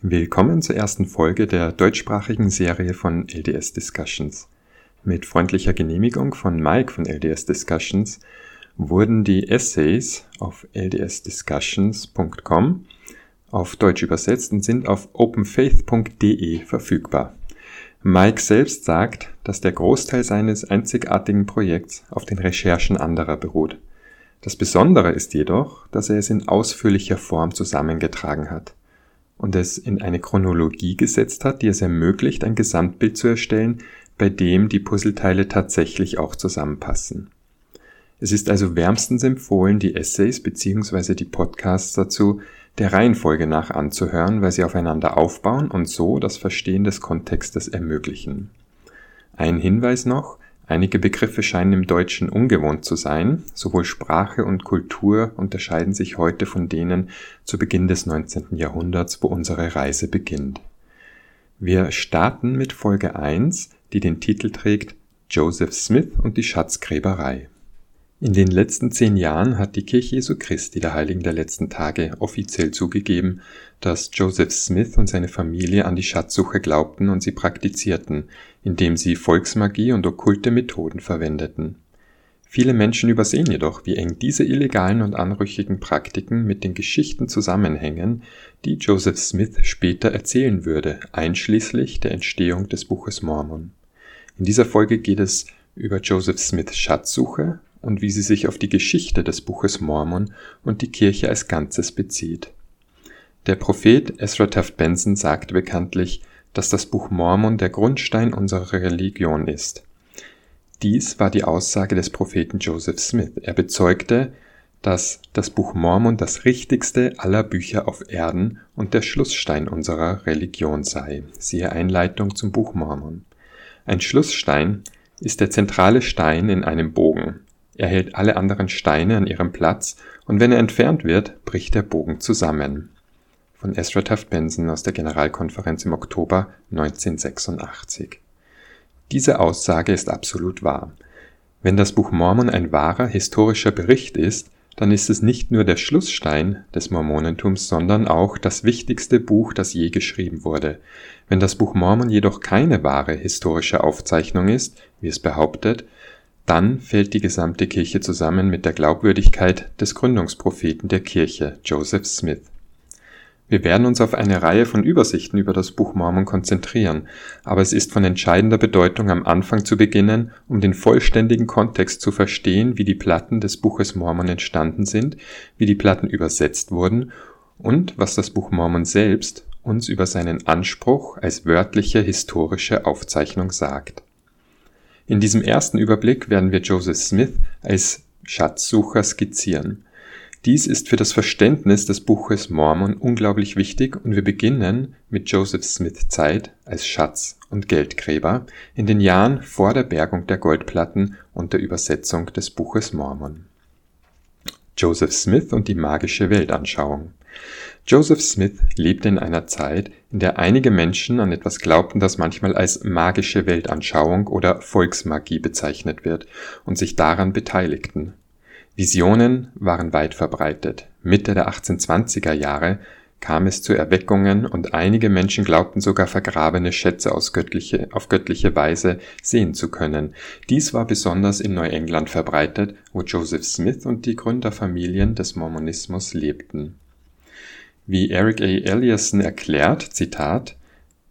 Willkommen zur ersten Folge der deutschsprachigen Serie von LDS Discussions. Mit freundlicher Genehmigung von Mike von LDS Discussions wurden die Essays auf ldsdiscussions.com auf Deutsch übersetzt und sind auf openfaith.de verfügbar. Mike selbst sagt, dass der Großteil seines einzigartigen Projekts auf den Recherchen anderer beruht. Das Besondere ist jedoch, dass er es in ausführlicher Form zusammengetragen hat und es in eine Chronologie gesetzt hat, die es ermöglicht, ein Gesamtbild zu erstellen, bei dem die Puzzleteile tatsächlich auch zusammenpassen. Es ist also wärmstens empfohlen, die Essays bzw. die Podcasts dazu der Reihenfolge nach anzuhören, weil sie aufeinander aufbauen und so das Verstehen des Kontextes ermöglichen. Ein Hinweis noch, Einige Begriffe scheinen im Deutschen ungewohnt zu sein. Sowohl Sprache und Kultur unterscheiden sich heute von denen zu Beginn des 19. Jahrhunderts, wo unsere Reise beginnt. Wir starten mit Folge 1, die den Titel trägt Joseph Smith und die Schatzgräberei. In den letzten zehn Jahren hat die Kirche Jesu Christi der Heiligen der letzten Tage offiziell zugegeben, dass Joseph Smith und seine Familie an die Schatzsuche glaubten und sie praktizierten, indem sie Volksmagie und okkulte Methoden verwendeten. Viele Menschen übersehen jedoch, wie eng diese illegalen und anrüchigen Praktiken mit den Geschichten zusammenhängen, die Joseph Smith später erzählen würde, einschließlich der Entstehung des Buches Mormon. In dieser Folge geht es über Joseph Smiths Schatzsuche und wie sie sich auf die Geschichte des Buches Mormon und die Kirche als Ganzes bezieht. Der Prophet Ezra Taft Benson sagte bekanntlich, dass das Buch Mormon der Grundstein unserer Religion ist. Dies war die Aussage des Propheten Joseph Smith. Er bezeugte, dass das Buch Mormon das richtigste aller Bücher auf Erden und der Schlussstein unserer Religion sei. Siehe Einleitung zum Buch Mormon. Ein Schlussstein ist der zentrale Stein in einem Bogen. Er hält alle anderen Steine an ihrem Platz und wenn er entfernt wird, bricht der Bogen zusammen von Ezra Taft Benson aus der Generalkonferenz im Oktober 1986. Diese Aussage ist absolut wahr. Wenn das Buch Mormon ein wahrer historischer Bericht ist, dann ist es nicht nur der Schlussstein des Mormonentums, sondern auch das wichtigste Buch, das je geschrieben wurde. Wenn das Buch Mormon jedoch keine wahre historische Aufzeichnung ist, wie es behauptet, dann fällt die gesamte Kirche zusammen mit der Glaubwürdigkeit des Gründungspropheten der Kirche, Joseph Smith. Wir werden uns auf eine Reihe von Übersichten über das Buch Mormon konzentrieren, aber es ist von entscheidender Bedeutung, am Anfang zu beginnen, um den vollständigen Kontext zu verstehen, wie die Platten des Buches Mormon entstanden sind, wie die Platten übersetzt wurden und was das Buch Mormon selbst uns über seinen Anspruch als wörtliche historische Aufzeichnung sagt. In diesem ersten Überblick werden wir Joseph Smith als Schatzsucher skizzieren. Dies ist für das Verständnis des Buches Mormon unglaublich wichtig und wir beginnen mit Joseph Smiths Zeit als Schatz- und Geldgräber in den Jahren vor der Bergung der Goldplatten und der Übersetzung des Buches Mormon. Joseph Smith und die magische Weltanschauung. Joseph Smith lebte in einer Zeit, in der einige Menschen an etwas glaubten, das manchmal als magische Weltanschauung oder Volksmagie bezeichnet wird und sich daran beteiligten. Visionen waren weit verbreitet. Mitte der 1820er Jahre kam es zu Erweckungen und einige Menschen glaubten sogar vergrabene Schätze aus göttliche, auf göttliche Weise sehen zu können. Dies war besonders in Neuengland verbreitet, wo Joseph Smith und die Gründerfamilien des Mormonismus lebten. Wie Eric A. Eliasson erklärt, Zitat,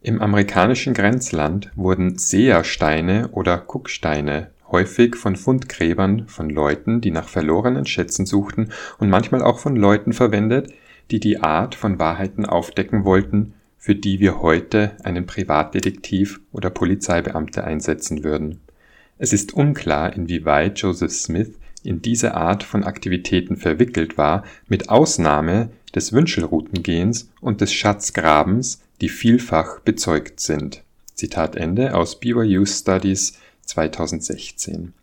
im amerikanischen Grenzland wurden Sehersteine oder Kucksteine häufig von Fundgräbern von Leuten, die nach verlorenen Schätzen suchten und manchmal auch von Leuten verwendet, die die Art von Wahrheiten aufdecken wollten, für die wir heute einen Privatdetektiv oder Polizeibeamte einsetzen würden. Es ist unklar, inwieweit Joseph Smith in diese Art von Aktivitäten verwickelt war, mit Ausnahme des Wünschelroutengehens und des Schatzgrabens, die vielfach bezeugt sind. Zitat Ende aus BYU Studies 2016.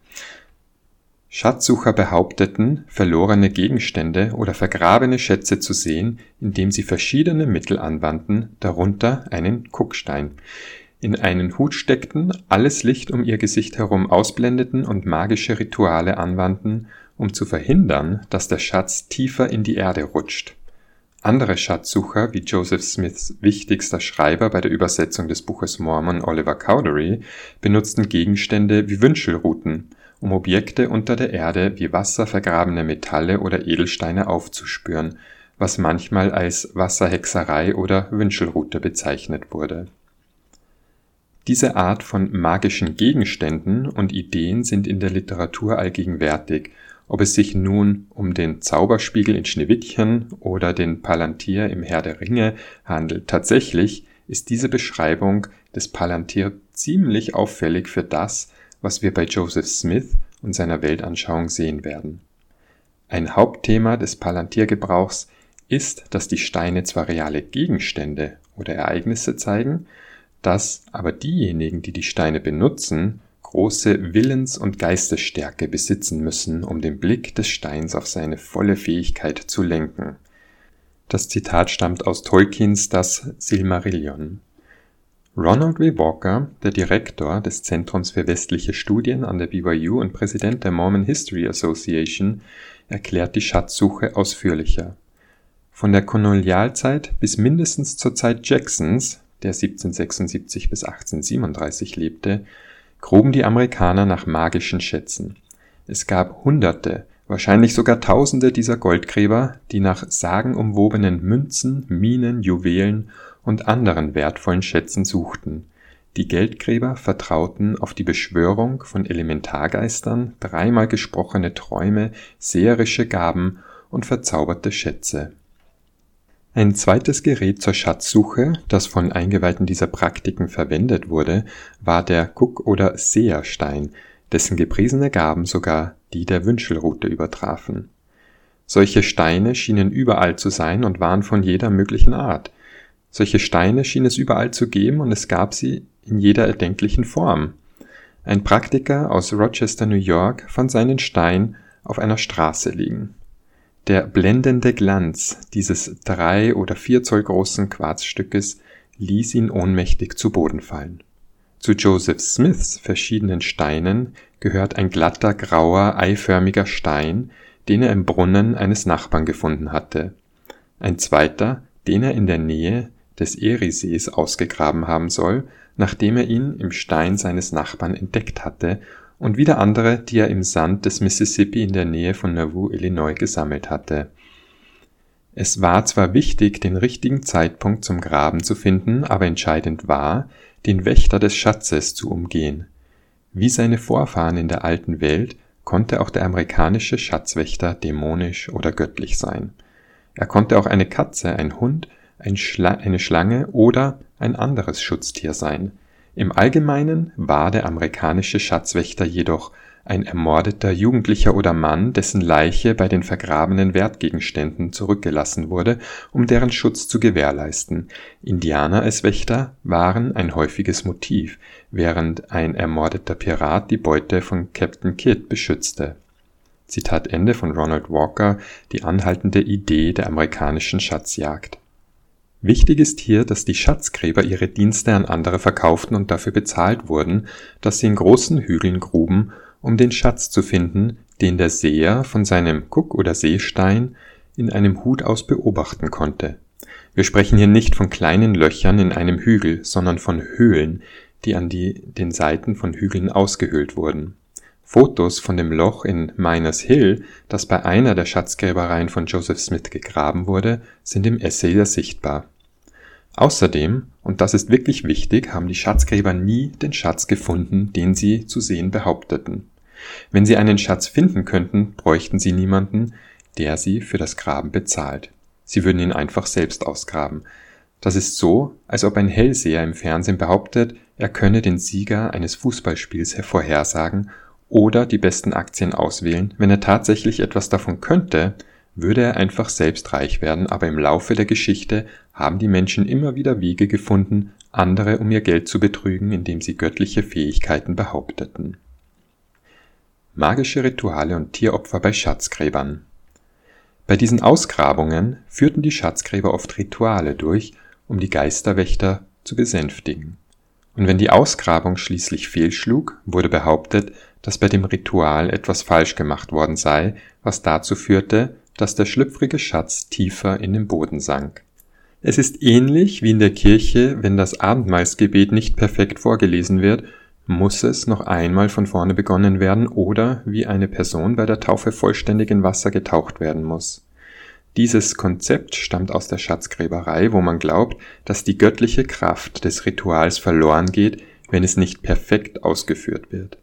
Schatzsucher behaupteten, verlorene Gegenstände oder vergrabene Schätze zu sehen, indem sie verschiedene Mittel anwandten, darunter einen Kuckstein, in einen Hut steckten, alles Licht um ihr Gesicht herum ausblendeten und magische Rituale anwandten, um zu verhindern, dass der Schatz tiefer in die Erde rutscht. Andere Schatzsucher, wie Joseph Smiths wichtigster Schreiber bei der Übersetzung des Buches Mormon Oliver Cowdery, benutzten Gegenstände wie Wünschelruten, um Objekte unter der Erde wie wasservergrabene Metalle oder Edelsteine aufzuspüren, was manchmal als Wasserhexerei oder Wünschelrute bezeichnet wurde. Diese Art von magischen Gegenständen und Ideen sind in der Literatur allgegenwärtig ob es sich nun um den Zauberspiegel in Schneewittchen oder den Palantir im Herr der Ringe handelt. Tatsächlich ist diese Beschreibung des Palantir ziemlich auffällig für das, was wir bei Joseph Smith und seiner Weltanschauung sehen werden. Ein Hauptthema des Palantirgebrauchs ist, dass die Steine zwar reale Gegenstände oder Ereignisse zeigen, dass aber diejenigen, die die Steine benutzen, große Willens- und Geistesstärke besitzen müssen, um den Blick des Steins auf seine volle Fähigkeit zu lenken. Das Zitat stammt aus Tolkiens Das Silmarillion. Ronald W. Walker, der Direktor des Zentrums für westliche Studien an der BYU und Präsident der Mormon History Association, erklärt die Schatzsuche ausführlicher. Von der Kolonialzeit bis mindestens zur Zeit Jacksons, der 1776 bis 1837 lebte, gruben die Amerikaner nach magischen Schätzen. Es gab Hunderte, wahrscheinlich sogar Tausende dieser Goldgräber, die nach sagenumwobenen Münzen, Minen, Juwelen und anderen wertvollen Schätzen suchten. Die Geldgräber vertrauten auf die Beschwörung von Elementargeistern, dreimal gesprochene Träume, seherische Gaben und verzauberte Schätze ein zweites Gerät zur Schatzsuche, das von Eingeweihten dieser Praktiken verwendet wurde, war der Cook- oder Seherstein, dessen gepriesene Gaben sogar die der Wünschelrute übertrafen. Solche Steine schienen überall zu sein und waren von jeder möglichen Art. Solche Steine schien es überall zu geben und es gab sie in jeder erdenklichen Form. Ein Praktiker aus Rochester, New York, fand seinen Stein auf einer Straße liegen. Der blendende Glanz dieses drei oder vier Zoll großen Quarzstückes ließ ihn ohnmächtig zu Boden fallen. Zu Joseph Smiths verschiedenen Steinen gehört ein glatter, grauer, eiförmiger Stein, den er im Brunnen eines Nachbarn gefunden hatte. Ein zweiter, den er in der Nähe des Eriesees ausgegraben haben soll, nachdem er ihn im Stein seines Nachbarn entdeckt hatte und wieder andere, die er im Sand des Mississippi in der Nähe von Nauvoo, Illinois gesammelt hatte. Es war zwar wichtig, den richtigen Zeitpunkt zum Graben zu finden, aber entscheidend war, den Wächter des Schatzes zu umgehen. Wie seine Vorfahren in der alten Welt konnte auch der amerikanische Schatzwächter dämonisch oder göttlich sein. Er konnte auch eine Katze, ein Hund, ein Schla eine Schlange oder ein anderes Schutztier sein, im Allgemeinen war der amerikanische Schatzwächter jedoch ein ermordeter Jugendlicher oder Mann, dessen Leiche bei den vergrabenen Wertgegenständen zurückgelassen wurde, um deren Schutz zu gewährleisten. Indianer als Wächter waren ein häufiges Motiv, während ein ermordeter Pirat die Beute von Captain Kidd beschützte. Zitat Ende von Ronald Walker Die anhaltende Idee der amerikanischen Schatzjagd Wichtig ist hier, dass die Schatzgräber ihre Dienste an andere verkauften und dafür bezahlt wurden, dass sie in großen Hügeln gruben, um den Schatz zu finden, den der Seher von seinem Guck- oder Seestein in einem Hut aus beobachten konnte. Wir sprechen hier nicht von kleinen Löchern in einem Hügel, sondern von Höhlen, die an die, den Seiten von Hügeln ausgehöhlt wurden. Fotos von dem Loch in Miners Hill, das bei einer der Schatzgräbereien von Joseph Smith gegraben wurde, sind im Essay sichtbar. Außerdem, und das ist wirklich wichtig, haben die Schatzgräber nie den Schatz gefunden, den sie zu sehen behaupteten. Wenn sie einen Schatz finden könnten, bräuchten sie niemanden, der sie für das Graben bezahlt. Sie würden ihn einfach selbst ausgraben. Das ist so, als ob ein Hellseher im Fernsehen behauptet, er könne den Sieger eines Fußballspiels hervorhersagen oder die besten Aktien auswählen. Wenn er tatsächlich etwas davon könnte, würde er einfach selbst reich werden, aber im Laufe der Geschichte haben die Menschen immer wieder Wege gefunden, andere um ihr Geld zu betrügen, indem sie göttliche Fähigkeiten behaupteten. Magische Rituale und Tieropfer bei Schatzgräbern Bei diesen Ausgrabungen führten die Schatzgräber oft Rituale durch, um die Geisterwächter zu besänftigen. Und wenn die Ausgrabung schließlich fehlschlug, wurde behauptet, dass bei dem Ritual etwas falsch gemacht worden sei, was dazu führte, dass der schlüpfrige Schatz tiefer in den Boden sank. Es ist ähnlich wie in der Kirche, wenn das Abendmahlsgebet nicht perfekt vorgelesen wird, muss es noch einmal von vorne begonnen werden oder wie eine Person bei der Taufe vollständig in Wasser getaucht werden muss. Dieses Konzept stammt aus der Schatzgräberei, wo man glaubt, dass die göttliche Kraft des Rituals verloren geht, wenn es nicht perfekt ausgeführt wird.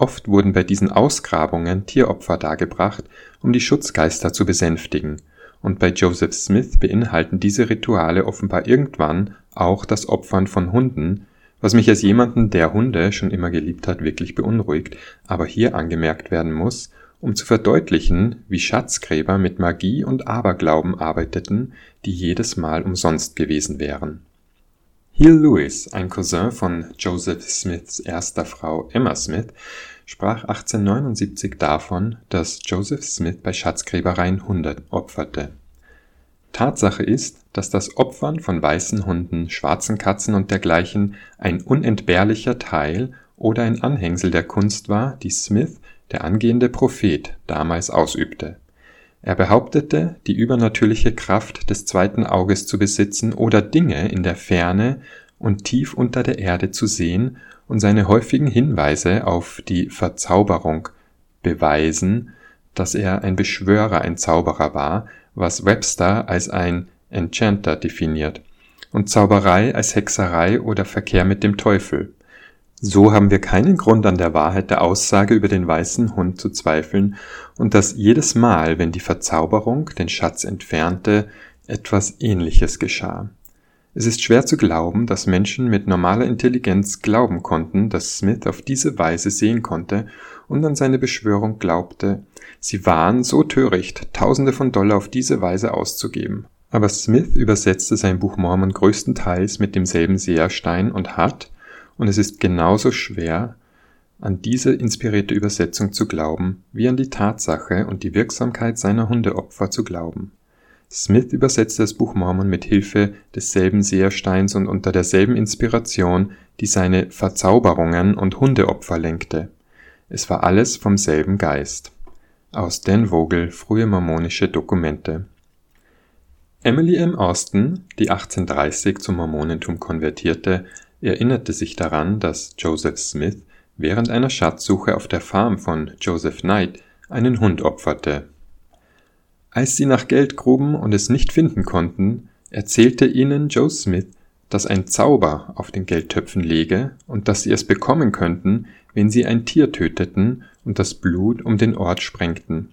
Oft wurden bei diesen Ausgrabungen Tieropfer dargebracht, um die Schutzgeister zu besänftigen und bei Joseph Smith beinhalten diese Rituale offenbar irgendwann auch das Opfern von Hunden, was mich als jemanden, der Hunde schon immer geliebt hat, wirklich beunruhigt, aber hier angemerkt werden muss, um zu verdeutlichen, wie Schatzgräber mit Magie und Aberglauben arbeiteten, die jedes Mal umsonst gewesen wären. Hill Lewis, ein Cousin von Joseph Smiths erster Frau Emma Smith, sprach 1879 davon, dass Joseph Smith bei Schatzgräbereien Hunde opferte. Tatsache ist, dass das Opfern von weißen Hunden, schwarzen Katzen und dergleichen ein unentbehrlicher Teil oder ein Anhängsel der Kunst war, die Smith, der angehende Prophet, damals ausübte. Er behauptete, die übernatürliche Kraft des zweiten Auges zu besitzen oder Dinge in der Ferne und tief unter der Erde zu sehen und seine häufigen Hinweise auf die Verzauberung beweisen, dass er ein Beschwörer, ein Zauberer war, was Webster als ein Enchanter definiert, und Zauberei als Hexerei oder Verkehr mit dem Teufel. So haben wir keinen Grund an der Wahrheit der Aussage über den weißen Hund zu zweifeln und dass jedes Mal, wenn die Verzauberung den Schatz entfernte, etwas Ähnliches geschah. Es ist schwer zu glauben, dass Menschen mit normaler Intelligenz glauben konnten, dass Smith auf diese Weise sehen konnte und an seine Beschwörung glaubte. Sie waren so töricht, Tausende von Dollar auf diese Weise auszugeben. Aber Smith übersetzte sein Buch Mormon größtenteils mit demselben Seherstein und hat, und es ist genauso schwer, an diese inspirierte Übersetzung zu glauben, wie an die Tatsache und die Wirksamkeit seiner Hundeopfer zu glauben. Smith übersetzte das Buch Mormon mit Hilfe desselben Sehersteins und unter derselben Inspiration, die seine Verzauberungen und Hundeopfer lenkte. Es war alles vom selben Geist. Aus Dan Vogel, frühe mormonische Dokumente. Emily M. Austin, die 1830 zum Mormonentum konvertierte, erinnerte sich daran, dass Joseph Smith während einer Schatzsuche auf der Farm von Joseph Knight einen Hund opferte als sie nach Geld gruben und es nicht finden konnten, erzählte ihnen Joe Smith, dass ein Zauber auf den Geldtöpfen läge und dass sie es bekommen könnten, wenn sie ein Tier töteten und das Blut um den Ort sprengten.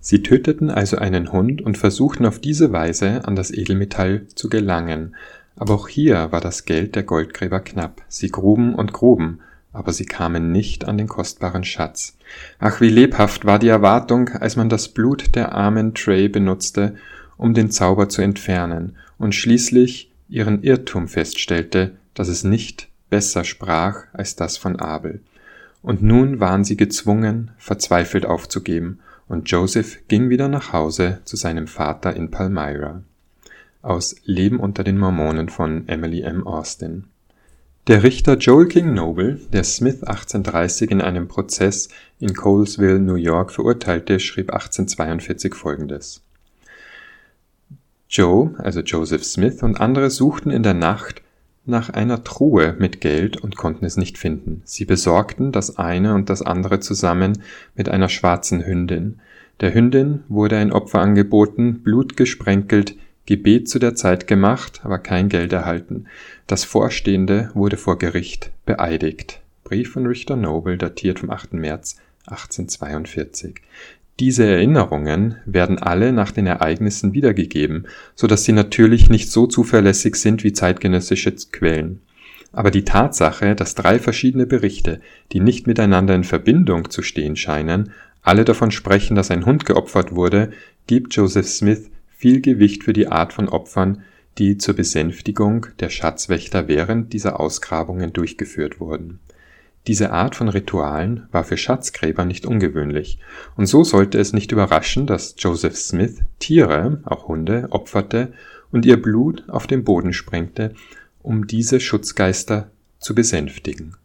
Sie töteten also einen Hund und versuchten auf diese Weise an das Edelmetall zu gelangen, aber auch hier war das Geld der Goldgräber knapp. Sie gruben und gruben, aber sie kamen nicht an den kostbaren Schatz. Ach, wie lebhaft war die Erwartung, als man das Blut der armen Trey benutzte, um den Zauber zu entfernen und schließlich ihren Irrtum feststellte, dass es nicht besser sprach als das von Abel. Und nun waren sie gezwungen, verzweifelt aufzugeben, und Joseph ging wieder nach Hause zu seinem Vater in Palmyra. Aus Leben unter den Mormonen von Emily M. Austin. Der Richter Joel King Noble, der Smith 1830 in einem Prozess in Colesville, New York verurteilte, schrieb 1842 folgendes. Joe, also Joseph Smith und andere suchten in der Nacht nach einer Truhe mit Geld und konnten es nicht finden. Sie besorgten das eine und das andere zusammen mit einer schwarzen Hündin. Der Hündin wurde ein Opfer angeboten, Blut gesprenkelt, Gebet zu der Zeit gemacht, aber kein Geld erhalten. Das Vorstehende wurde vor Gericht beeidigt. Brief von Richter Noble, datiert vom 8. März 1842. Diese Erinnerungen werden alle nach den Ereignissen wiedergegeben, so dass sie natürlich nicht so zuverlässig sind wie zeitgenössische Quellen. Aber die Tatsache, dass drei verschiedene Berichte, die nicht miteinander in Verbindung zu stehen scheinen, alle davon sprechen, dass ein Hund geopfert wurde, gibt Joseph Smith viel Gewicht für die Art von Opfern, die zur Besänftigung der Schatzwächter während dieser Ausgrabungen durchgeführt wurden. Diese Art von Ritualen war für Schatzgräber nicht ungewöhnlich, und so sollte es nicht überraschen, dass Joseph Smith Tiere, auch Hunde, opferte und ihr Blut auf den Boden sprengte, um diese Schutzgeister zu besänftigen.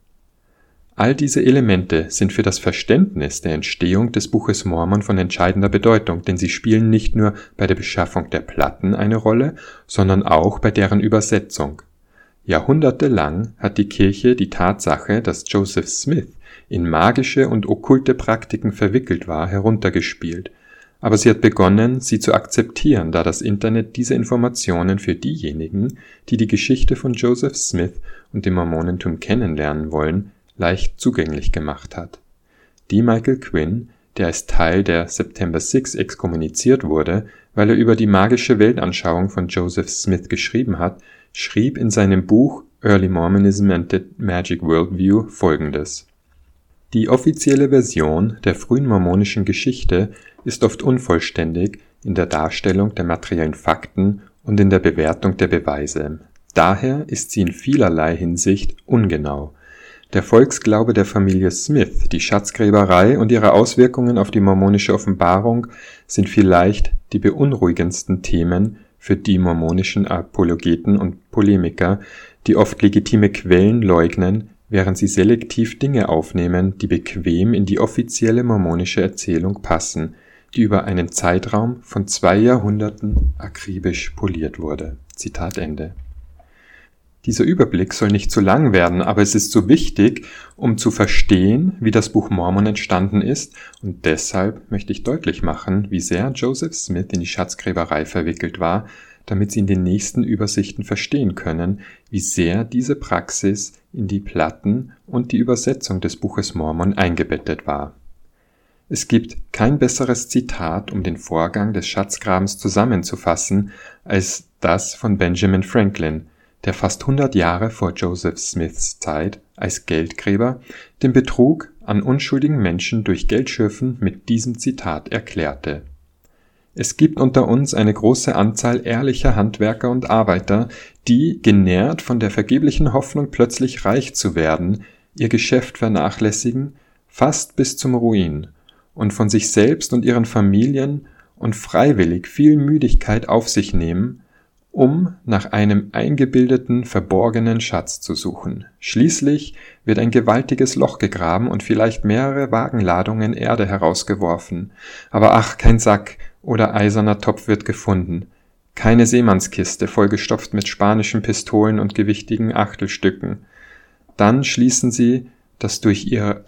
All diese Elemente sind für das Verständnis der Entstehung des Buches Mormon von entscheidender Bedeutung, denn sie spielen nicht nur bei der Beschaffung der Platten eine Rolle, sondern auch bei deren Übersetzung. Jahrhundertelang hat die Kirche die Tatsache, dass Joseph Smith in magische und okkulte Praktiken verwickelt war, heruntergespielt, aber sie hat begonnen, sie zu akzeptieren, da das Internet diese Informationen für diejenigen, die die Geschichte von Joseph Smith und dem Mormonentum kennenlernen wollen, leicht zugänglich gemacht hat. Die Michael Quinn, der als Teil der September 6 exkommuniziert wurde, weil er über die magische Weltanschauung von Joseph Smith geschrieben hat, schrieb in seinem Buch Early Mormonism and the Magic Worldview folgendes. Die offizielle Version der frühen mormonischen Geschichte ist oft unvollständig in der Darstellung der materiellen Fakten und in der Bewertung der Beweise. Daher ist sie in vielerlei Hinsicht ungenau der Volksglaube der Familie Smith, die Schatzgräberei und ihre Auswirkungen auf die mormonische Offenbarung sind vielleicht die beunruhigendsten Themen für die mormonischen Apologeten und Polemiker, die oft legitime Quellen leugnen, während sie selektiv Dinge aufnehmen, die bequem in die offizielle mormonische Erzählung passen, die über einen Zeitraum von zwei Jahrhunderten akribisch poliert wurde. Zitat Ende dieser Überblick soll nicht zu lang werden, aber es ist so wichtig, um zu verstehen, wie das Buch Mormon entstanden ist, und deshalb möchte ich deutlich machen, wie sehr Joseph Smith in die Schatzgräberei verwickelt war, damit Sie in den nächsten Übersichten verstehen können, wie sehr diese Praxis in die Platten und die Übersetzung des Buches Mormon eingebettet war. Es gibt kein besseres Zitat, um den Vorgang des Schatzgrabens zusammenzufassen, als das von Benjamin Franklin, der fast 100 Jahre vor Joseph Smiths Zeit als Geldgräber den Betrug an unschuldigen Menschen durch Geldschürfen mit diesem Zitat erklärte: Es gibt unter uns eine große Anzahl ehrlicher Handwerker und Arbeiter, die, genährt von der vergeblichen Hoffnung, plötzlich reich zu werden, ihr Geschäft vernachlässigen, fast bis zum Ruin, und von sich selbst und ihren Familien und freiwillig viel Müdigkeit auf sich nehmen um nach einem eingebildeten, verborgenen Schatz zu suchen. Schließlich wird ein gewaltiges Loch gegraben und vielleicht mehrere Wagenladungen Erde herausgeworfen. Aber ach, kein Sack oder eiserner Topf wird gefunden. Keine Seemannskiste vollgestopft mit spanischen Pistolen und gewichtigen Achtelstücken. Dann schließen sie, dass durch ihr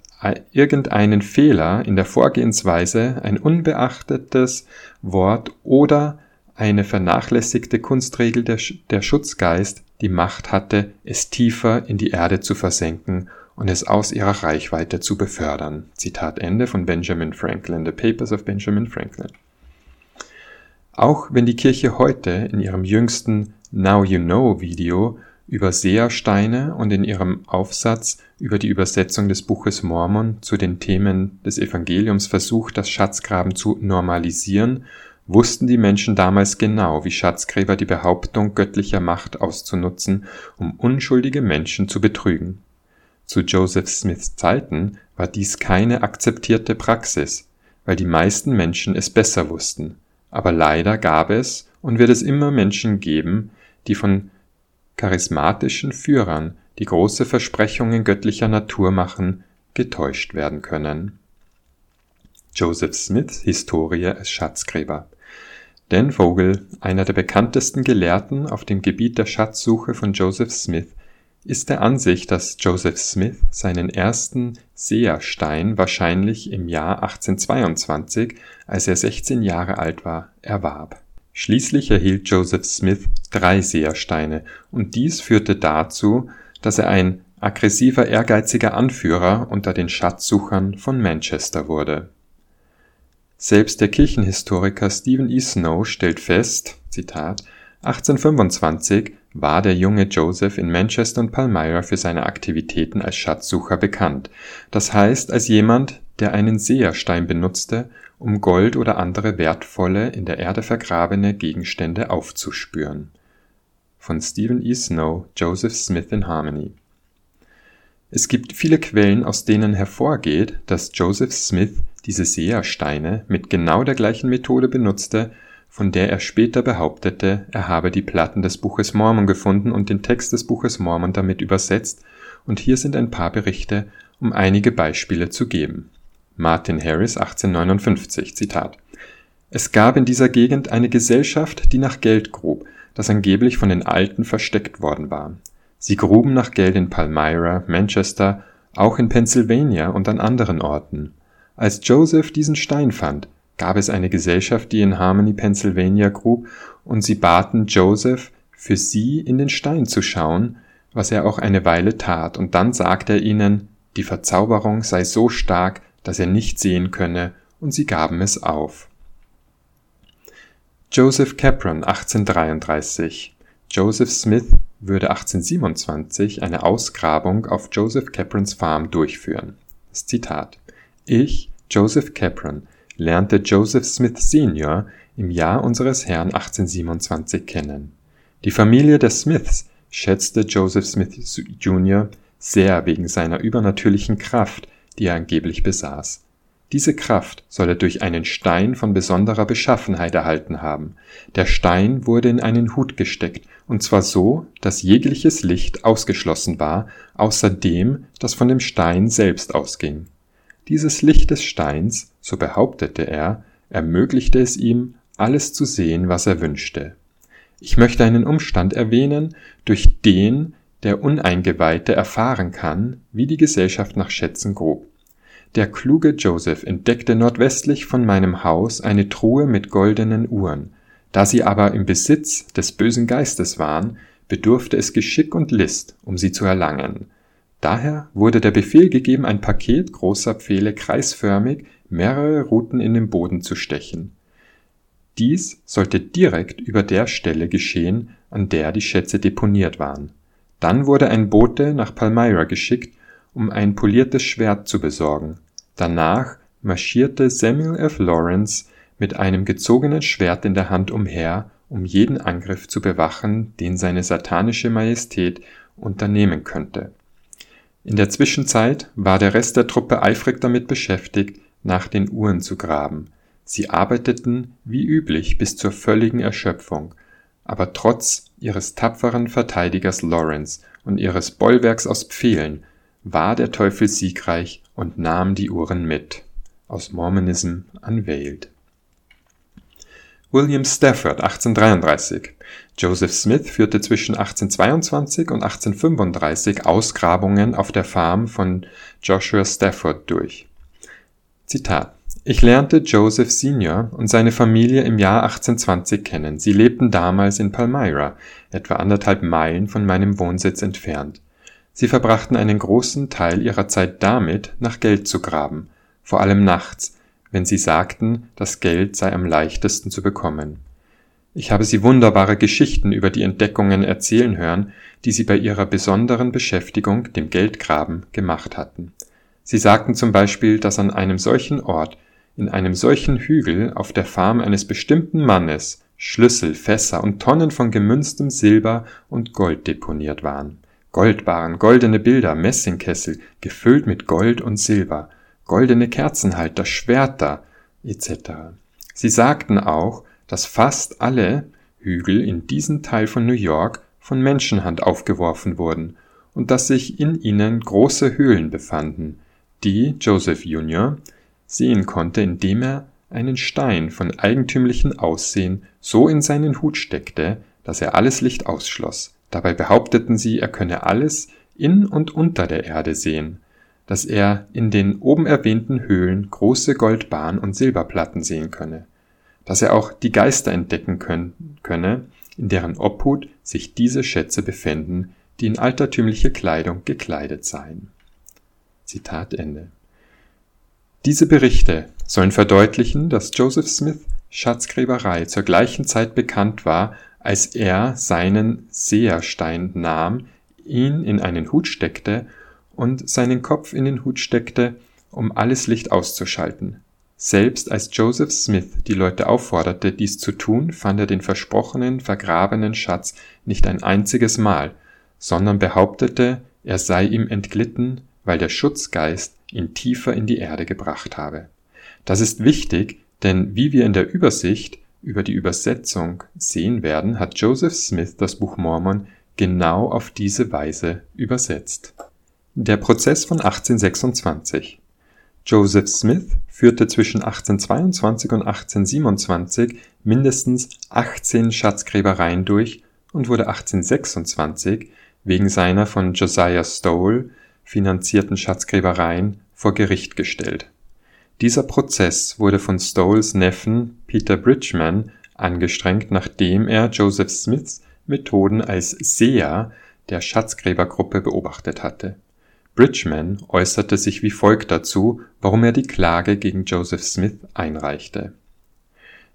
irgendeinen Fehler in der Vorgehensweise ein unbeachtetes Wort oder eine vernachlässigte Kunstregel der, der Schutzgeist die Macht hatte, es tiefer in die Erde zu versenken und es aus ihrer Reichweite zu befördern. Zitat Ende von Benjamin Franklin, The Papers of Benjamin Franklin. Auch wenn die Kirche heute in ihrem jüngsten Now You Know Video über Sehersteine und in ihrem Aufsatz über die Übersetzung des Buches Mormon zu den Themen des Evangeliums versucht, das Schatzgraben zu normalisieren wussten die Menschen damals genau, wie Schatzgräber die Behauptung göttlicher Macht auszunutzen, um unschuldige Menschen zu betrügen. Zu Joseph Smiths Zeiten war dies keine akzeptierte Praxis, weil die meisten Menschen es besser wussten, aber leider gab es und wird es immer Menschen geben, die von charismatischen Führern, die große Versprechungen göttlicher Natur machen, getäuscht werden können. Joseph Smiths Historie als Schatzgräber Dan Vogel, einer der bekanntesten Gelehrten auf dem Gebiet der Schatzsuche von Joseph Smith, ist der Ansicht, dass Joseph Smith seinen ersten Seherstein wahrscheinlich im Jahr 1822, als er 16 Jahre alt war, erwarb. Schließlich erhielt Joseph Smith drei Sehersteine und dies führte dazu, dass er ein aggressiver, ehrgeiziger Anführer unter den Schatzsuchern von Manchester wurde selbst der Kirchenhistoriker Stephen E. Snow stellt fest: Zitat, „ 1825 war der junge Joseph in Manchester und Palmyra für seine Aktivitäten als Schatzsucher bekannt, das heißt als jemand, der einen Seherstein benutzte, um Gold oder andere wertvolle, in der Erde vergrabene Gegenstände aufzuspüren. “von Stephen E. Snow Joseph Smith in Harmony Es gibt viele Quellen, aus denen hervorgeht, dass Joseph Smith diese Sehersteine mit genau der gleichen Methode benutzte, von der er später behauptete, er habe die Platten des Buches Mormon gefunden und den Text des Buches Mormon damit übersetzt, und hier sind ein paar Berichte um einige Beispiele zu geben. Martin Harris 1859 Zitat Es gab in dieser Gegend eine Gesellschaft, die nach Geld grub, das angeblich von den Alten versteckt worden war. Sie gruben nach Geld in Palmyra, Manchester, auch in Pennsylvania und an anderen Orten. Als Joseph diesen Stein fand, gab es eine Gesellschaft, die in Harmony, Pennsylvania grub, und sie baten Joseph, für sie in den Stein zu schauen, was er auch eine Weile tat, und dann sagte er ihnen, die Verzauberung sei so stark, dass er nicht sehen könne, und sie gaben es auf. Joseph Capron 1833 Joseph Smith würde 1827 eine Ausgrabung auf Joseph Caprons Farm durchführen. Das Zitat Ich, Joseph Capron, lernte Joseph Smith Sr. im Jahr unseres Herrn 1827 kennen. Die Familie der Smiths schätzte Joseph Smith Jr. sehr wegen seiner übernatürlichen Kraft, die er angeblich besaß. Diese Kraft soll er durch einen Stein von besonderer Beschaffenheit erhalten haben. Der Stein wurde in einen Hut gesteckt, und zwar so, dass jegliches Licht ausgeschlossen war, außer dem, das von dem Stein selbst ausging. Dieses Licht des Steins, so behauptete er, ermöglichte es ihm, alles zu sehen, was er wünschte. Ich möchte einen Umstand erwähnen, durch den der Uneingeweihte erfahren kann, wie die Gesellschaft nach Schätzen grub. Der kluge Joseph entdeckte nordwestlich von meinem Haus eine Truhe mit goldenen Uhren. Da sie aber im Besitz des bösen Geistes waren, bedurfte es Geschick und List, um sie zu erlangen. Daher wurde der Befehl gegeben, ein Paket großer Pfähle kreisförmig mehrere Routen in den Boden zu stechen. Dies sollte direkt über der Stelle geschehen, an der die Schätze deponiert waren. Dann wurde ein Bote nach Palmyra geschickt, um ein poliertes Schwert zu besorgen. Danach marschierte Samuel F. Lawrence mit einem gezogenen Schwert in der Hand umher, um jeden Angriff zu bewachen, den seine satanische Majestät unternehmen könnte. In der Zwischenzeit war der Rest der Truppe eifrig damit beschäftigt, nach den Uhren zu graben. Sie arbeiteten wie üblich bis zur völligen Erschöpfung, aber trotz ihres tapferen Verteidigers Lawrence und ihres Bollwerks aus Pfählen war der Teufel siegreich und nahm die Uhren mit. Aus Mormonism Unveiled. William Stafford 1833 Joseph Smith führte zwischen 1822 und 1835 Ausgrabungen auf der Farm von Joshua Stafford durch. Zitat ich lernte Joseph Sr. und seine Familie im Jahr 1820 kennen. Sie lebten damals in Palmyra, etwa anderthalb Meilen von meinem Wohnsitz entfernt. Sie verbrachten einen großen Teil ihrer Zeit damit, nach Geld zu graben, vor allem nachts, wenn sie sagten, das Geld sei am leichtesten zu bekommen. Ich habe sie wunderbare Geschichten über die Entdeckungen erzählen hören, die sie bei ihrer besonderen Beschäftigung, dem Geldgraben, gemacht hatten. Sie sagten zum Beispiel, dass an einem solchen Ort, in einem solchen Hügel auf der Farm eines bestimmten Mannes Schlüssel, Fässer und Tonnen von gemünztem Silber und Gold deponiert waren. Goldbarren, goldene Bilder, Messingkessel, gefüllt mit Gold und Silber, goldene Kerzenhalter, Schwerter etc. Sie sagten auch, dass fast alle Hügel in diesem Teil von New York von Menschenhand aufgeworfen wurden und dass sich in ihnen große Höhlen befanden, die Joseph Jr. sehen konnte, indem er einen Stein von eigentümlichem Aussehen so in seinen Hut steckte, dass er alles Licht ausschloss. Dabei behaupteten sie, er könne alles in und unter der Erde sehen, dass er in den oben erwähnten Höhlen große Goldbahn und Silberplatten sehen könne, dass er auch die Geister entdecken können, könne, in deren Obhut sich diese Schätze befänden, die in altertümliche Kleidung gekleidet seien. Zitat Ende. Diese Berichte sollen verdeutlichen, dass Joseph Smith Schatzgräberei zur gleichen Zeit bekannt war als er seinen Seherstein nahm, ihn in einen Hut steckte und seinen Kopf in den Hut steckte, um alles Licht auszuschalten. Selbst als Joseph Smith die Leute aufforderte, dies zu tun, fand er den versprochenen vergrabenen Schatz nicht ein einziges Mal, sondern behauptete, er sei ihm entglitten, weil der Schutzgeist ihn tiefer in die Erde gebracht habe. Das ist wichtig, denn wie wir in der Übersicht über die Übersetzung sehen werden, hat Joseph Smith das Buch Mormon genau auf diese Weise übersetzt. Der Prozess von 1826 Joseph Smith führte zwischen 1822 und 1827 mindestens 18 Schatzgräbereien durch und wurde 1826 wegen seiner von Josiah Stowell finanzierten Schatzgräbereien vor Gericht gestellt. Dieser Prozess wurde von Stowells Neffen Peter Bridgman angestrengt, nachdem er Joseph Smiths Methoden als Seher der Schatzgräbergruppe beobachtet hatte. Bridgman äußerte sich wie folgt dazu, warum er die Klage gegen Joseph Smith einreichte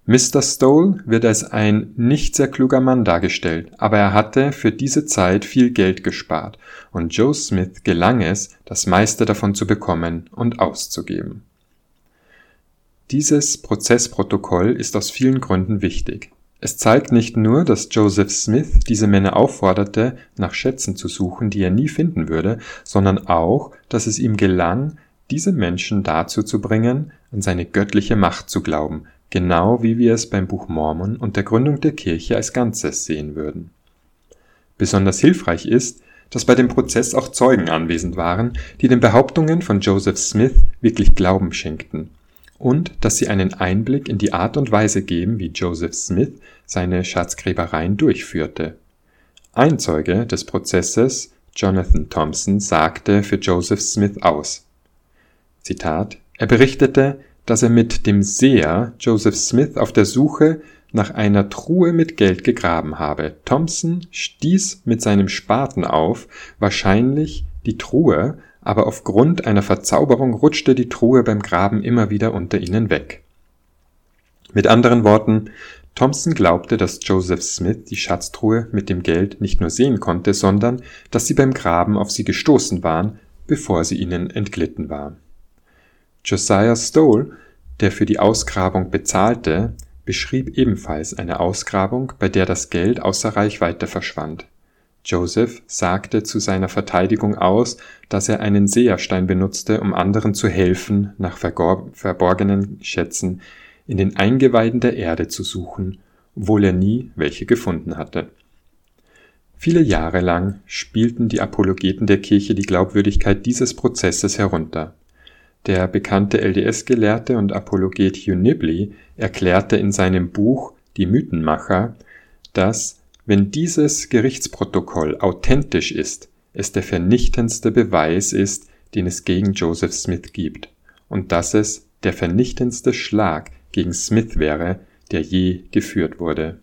Mr. Stowell wird als ein nicht sehr kluger Mann dargestellt, aber er hatte für diese Zeit viel Geld gespart, und Joe Smith gelang es, das meiste davon zu bekommen und auszugeben. Dieses Prozessprotokoll ist aus vielen Gründen wichtig. Es zeigt nicht nur, dass Joseph Smith diese Männer aufforderte, nach Schätzen zu suchen, die er nie finden würde, sondern auch, dass es ihm gelang, diese Menschen dazu zu bringen, an seine göttliche Macht zu glauben, genau wie wir es beim Buch Mormon und der Gründung der Kirche als Ganzes sehen würden. Besonders hilfreich ist, dass bei dem Prozess auch Zeugen anwesend waren, die den Behauptungen von Joseph Smith wirklich Glauben schenkten, und dass sie einen Einblick in die Art und Weise geben, wie Joseph Smith seine Schatzgräbereien durchführte. Ein Zeuge des Prozesses, Jonathan Thompson, sagte für Joseph Smith aus. Zitat, er berichtete, dass er mit dem Seher Joseph Smith auf der Suche nach einer Truhe mit Geld gegraben habe. Thompson stieß mit seinem Spaten auf, wahrscheinlich die Truhe, aber aufgrund einer Verzauberung rutschte die Truhe beim Graben immer wieder unter ihnen weg. Mit anderen Worten, Thompson glaubte, dass Joseph Smith die Schatztruhe mit dem Geld nicht nur sehen konnte, sondern dass sie beim Graben auf sie gestoßen waren, bevor sie ihnen entglitten war. Josiah Stowell, der für die Ausgrabung bezahlte, beschrieb ebenfalls eine Ausgrabung, bei der das Geld außer Reichweite verschwand. Joseph sagte zu seiner Verteidigung aus, dass er einen Seherstein benutzte, um anderen zu helfen, nach verborgenen Schätzen in den Eingeweiden der Erde zu suchen, obwohl er nie welche gefunden hatte. Viele Jahre lang spielten die Apologeten der Kirche die Glaubwürdigkeit dieses Prozesses herunter. Der bekannte LDS-Gelehrte und Apologet Hugh Nibley erklärte in seinem Buch Die Mythenmacher, dass, wenn dieses Gerichtsprotokoll authentisch ist, es der vernichtendste Beweis ist, den es gegen Joseph Smith gibt, und dass es der vernichtendste Schlag gegen Smith wäre, der je geführt wurde.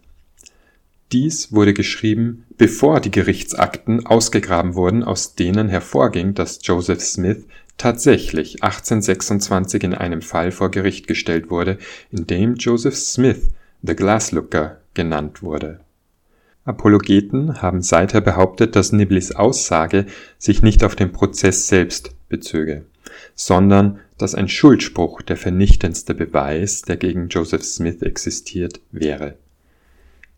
Dies wurde geschrieben, bevor die Gerichtsakten ausgegraben wurden, aus denen hervorging, dass Joseph Smith tatsächlich 1826 in einem Fall vor Gericht gestellt wurde, in dem Joseph Smith the Glasslooker genannt wurde. Apologeten haben seither behauptet, dass Niblis Aussage sich nicht auf den Prozess selbst bezöge, sondern dass ein Schuldspruch der vernichtendste Beweis, der gegen Joseph Smith existiert, wäre.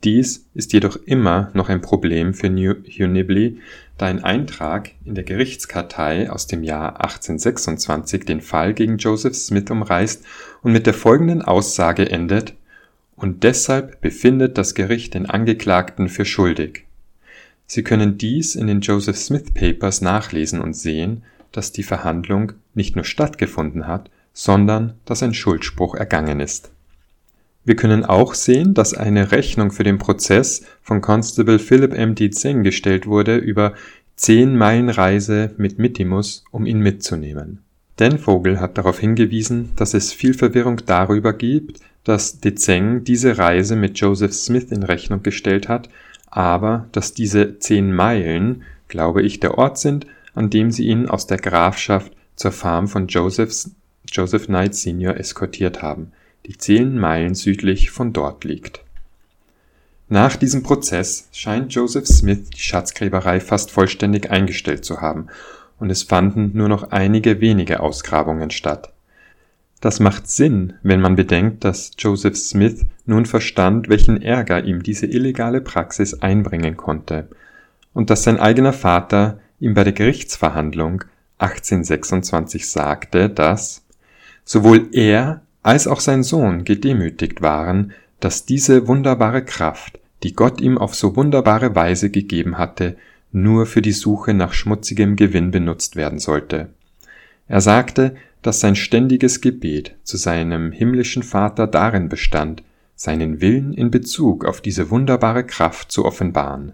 Dies ist jedoch immer noch ein Problem für Hugh Nibley, da ein Eintrag in der Gerichtskartei aus dem Jahr 1826 den Fall gegen Joseph Smith umreißt und mit der folgenden Aussage endet: Und deshalb befindet das Gericht den Angeklagten für schuldig. Sie können dies in den Joseph Smith Papers nachlesen und sehen, dass die Verhandlung nicht nur stattgefunden hat, sondern dass ein Schuldspruch ergangen ist wir können auch sehen, dass eine Rechnung für den Prozess von Constable Philip M. D. Zeng gestellt wurde über zehn Meilen Reise mit Mittimus, um ihn mitzunehmen. Dan Vogel hat darauf hingewiesen, dass es viel Verwirrung darüber gibt, dass De Zeng diese Reise mit Joseph Smith in Rechnung gestellt hat, aber dass diese zehn Meilen, glaube ich, der Ort sind, an dem sie ihn aus der Grafschaft zur Farm von Josephs, Joseph Knight Sr. eskortiert haben die zehn Meilen südlich von dort liegt. Nach diesem Prozess scheint Joseph Smith die Schatzgräberei fast vollständig eingestellt zu haben, und es fanden nur noch einige wenige Ausgrabungen statt. Das macht Sinn, wenn man bedenkt, dass Joseph Smith nun verstand, welchen Ärger ihm diese illegale Praxis einbringen konnte, und dass sein eigener Vater ihm bei der Gerichtsverhandlung 1826 sagte, dass sowohl er als auch sein Sohn gedemütigt waren, dass diese wunderbare Kraft, die Gott ihm auf so wunderbare Weise gegeben hatte, nur für die Suche nach schmutzigem Gewinn benutzt werden sollte. Er sagte, dass sein ständiges Gebet zu seinem himmlischen Vater darin bestand, seinen Willen in Bezug auf diese wunderbare Kraft zu offenbaren.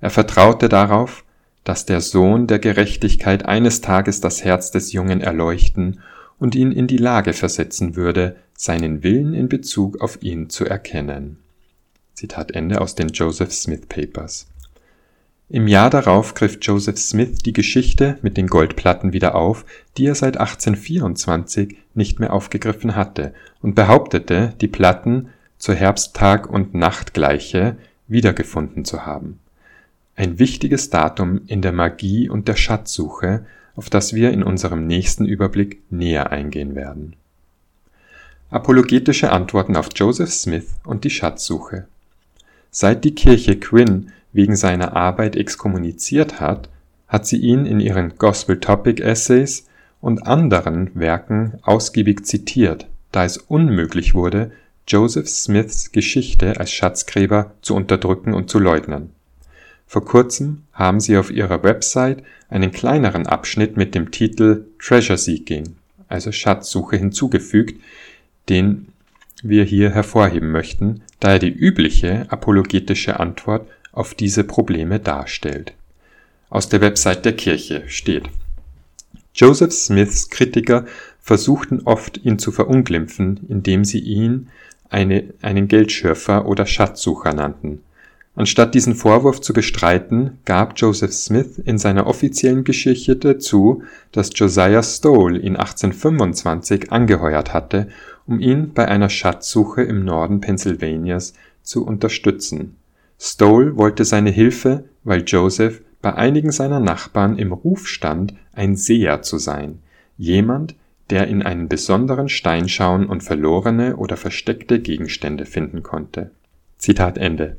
Er vertraute darauf, dass der Sohn der Gerechtigkeit eines Tages das Herz des Jungen erleuchten und ihn in die Lage versetzen würde, seinen Willen in Bezug auf ihn zu erkennen. Zitat Ende aus den Joseph Smith Papers. Im Jahr darauf griff Joseph Smith die Geschichte mit den Goldplatten wieder auf, die er seit 1824 nicht mehr aufgegriffen hatte, und behauptete, die Platten zur Herbsttag und Nachtgleiche wiedergefunden zu haben. Ein wichtiges Datum in der Magie und der Schatzsuche, auf das wir in unserem nächsten Überblick näher eingehen werden. Apologetische Antworten auf Joseph Smith und die Schatzsuche. Seit die Kirche Quinn wegen seiner Arbeit exkommuniziert hat, hat sie ihn in ihren Gospel Topic Essays und anderen Werken ausgiebig zitiert, da es unmöglich wurde, Joseph Smiths Geschichte als Schatzgräber zu unterdrücken und zu leugnen. Vor kurzem haben sie auf ihrer Website einen kleineren Abschnitt mit dem Titel Treasure Seeking, also Schatzsuche hinzugefügt, den wir hier hervorheben möchten, da er die übliche apologetische Antwort auf diese Probleme darstellt. Aus der Website der Kirche steht Joseph Smiths Kritiker versuchten oft, ihn zu verunglimpfen, indem sie ihn eine, einen Geldschürfer oder Schatzsucher nannten. Anstatt diesen Vorwurf zu bestreiten, gab Joseph Smith in seiner offiziellen Geschichte zu, dass Josiah Stowell ihn 1825 angeheuert hatte, um ihn bei einer Schatzsuche im Norden Pennsylvanias zu unterstützen. Stowell wollte seine Hilfe, weil Joseph bei einigen seiner Nachbarn im Ruf stand, ein Seher zu sein, jemand, der in einen besonderen Stein schauen und verlorene oder versteckte Gegenstände finden konnte. Zitat Ende.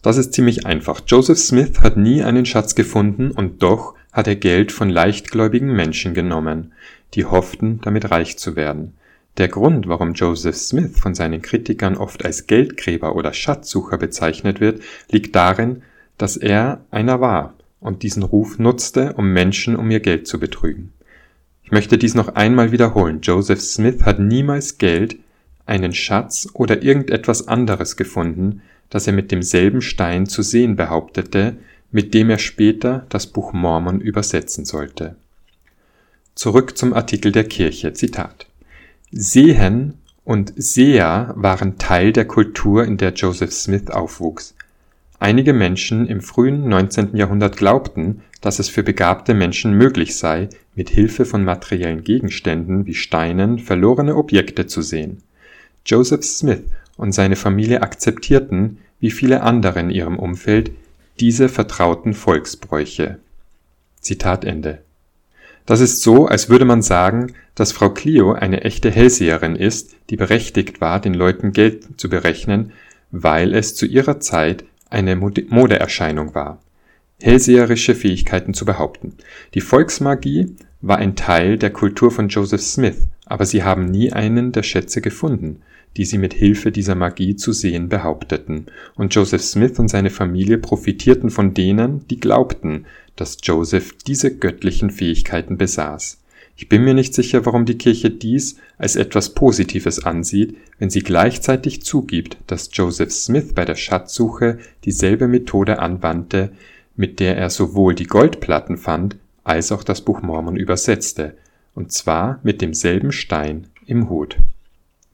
Das ist ziemlich einfach. Joseph Smith hat nie einen Schatz gefunden und doch hat er Geld von leichtgläubigen Menschen genommen, die hofften, damit reich zu werden. Der Grund, warum Joseph Smith von seinen Kritikern oft als Geldgräber oder Schatzsucher bezeichnet wird, liegt darin, dass er einer war und diesen Ruf nutzte, um Menschen um ihr Geld zu betrügen. Ich möchte dies noch einmal wiederholen. Joseph Smith hat niemals Geld, einen Schatz oder irgendetwas anderes gefunden, das er mit demselben Stein zu sehen behauptete, mit dem er später das Buch Mormon übersetzen sollte. Zurück zum Artikel der Kirche. Zitat. Sehen und Seher waren Teil der Kultur, in der Joseph Smith aufwuchs. Einige Menschen im frühen 19. Jahrhundert glaubten, dass es für begabte Menschen möglich sei, mit Hilfe von materiellen Gegenständen wie Steinen verlorene Objekte zu sehen. Joseph Smith und seine Familie akzeptierten, wie viele andere in ihrem Umfeld, diese vertrauten Volksbräuche. Zitat Ende. Das ist so, als würde man sagen, dass Frau Clio eine echte Hellseherin ist, die berechtigt war, den Leuten Geld zu berechnen, weil es zu ihrer Zeit eine Modeerscheinung war, hellseherische Fähigkeiten zu behaupten. Die Volksmagie war ein Teil der Kultur von Joseph Smith, aber sie haben nie einen der Schätze gefunden, die sie mit Hilfe dieser Magie zu sehen behaupteten, und Joseph Smith und seine Familie profitierten von denen, die glaubten, dass Joseph diese göttlichen Fähigkeiten besaß. Ich bin mir nicht sicher, warum die Kirche dies als etwas Positives ansieht, wenn sie gleichzeitig zugibt, dass Joseph Smith bei der Schatzsuche dieselbe Methode anwandte, mit der er sowohl die Goldplatten fand, als auch das Buch Mormon übersetzte, und zwar mit demselben Stein im Hut.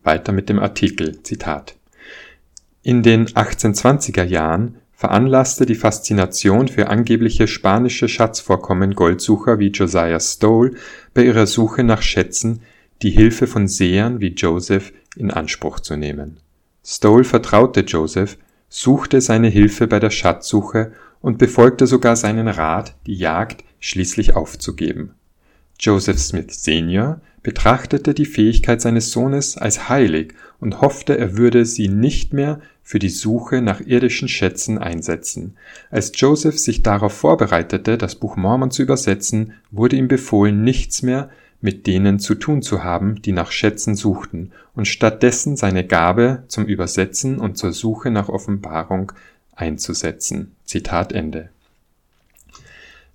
Weiter mit dem Artikel, Zitat. In den 1820er Jahren veranlasste die Faszination für angebliche spanische Schatzvorkommen Goldsucher wie Josiah Stowell bei ihrer Suche nach Schätzen die Hilfe von Sehern wie Joseph in Anspruch zu nehmen. Stowell vertraute Joseph, suchte seine Hilfe bei der Schatzsuche und befolgte sogar seinen Rat, die Jagd schließlich aufzugeben. Joseph Smith Senior betrachtete die Fähigkeit seines Sohnes als heilig und hoffte, er würde sie nicht mehr für die Suche nach irdischen Schätzen einsetzen. Als Joseph sich darauf vorbereitete, das Buch Mormon zu übersetzen, wurde ihm befohlen, nichts mehr mit denen zu tun zu haben, die nach Schätzen suchten, und stattdessen seine Gabe zum Übersetzen und zur Suche nach Offenbarung einzusetzen. Zitat Ende.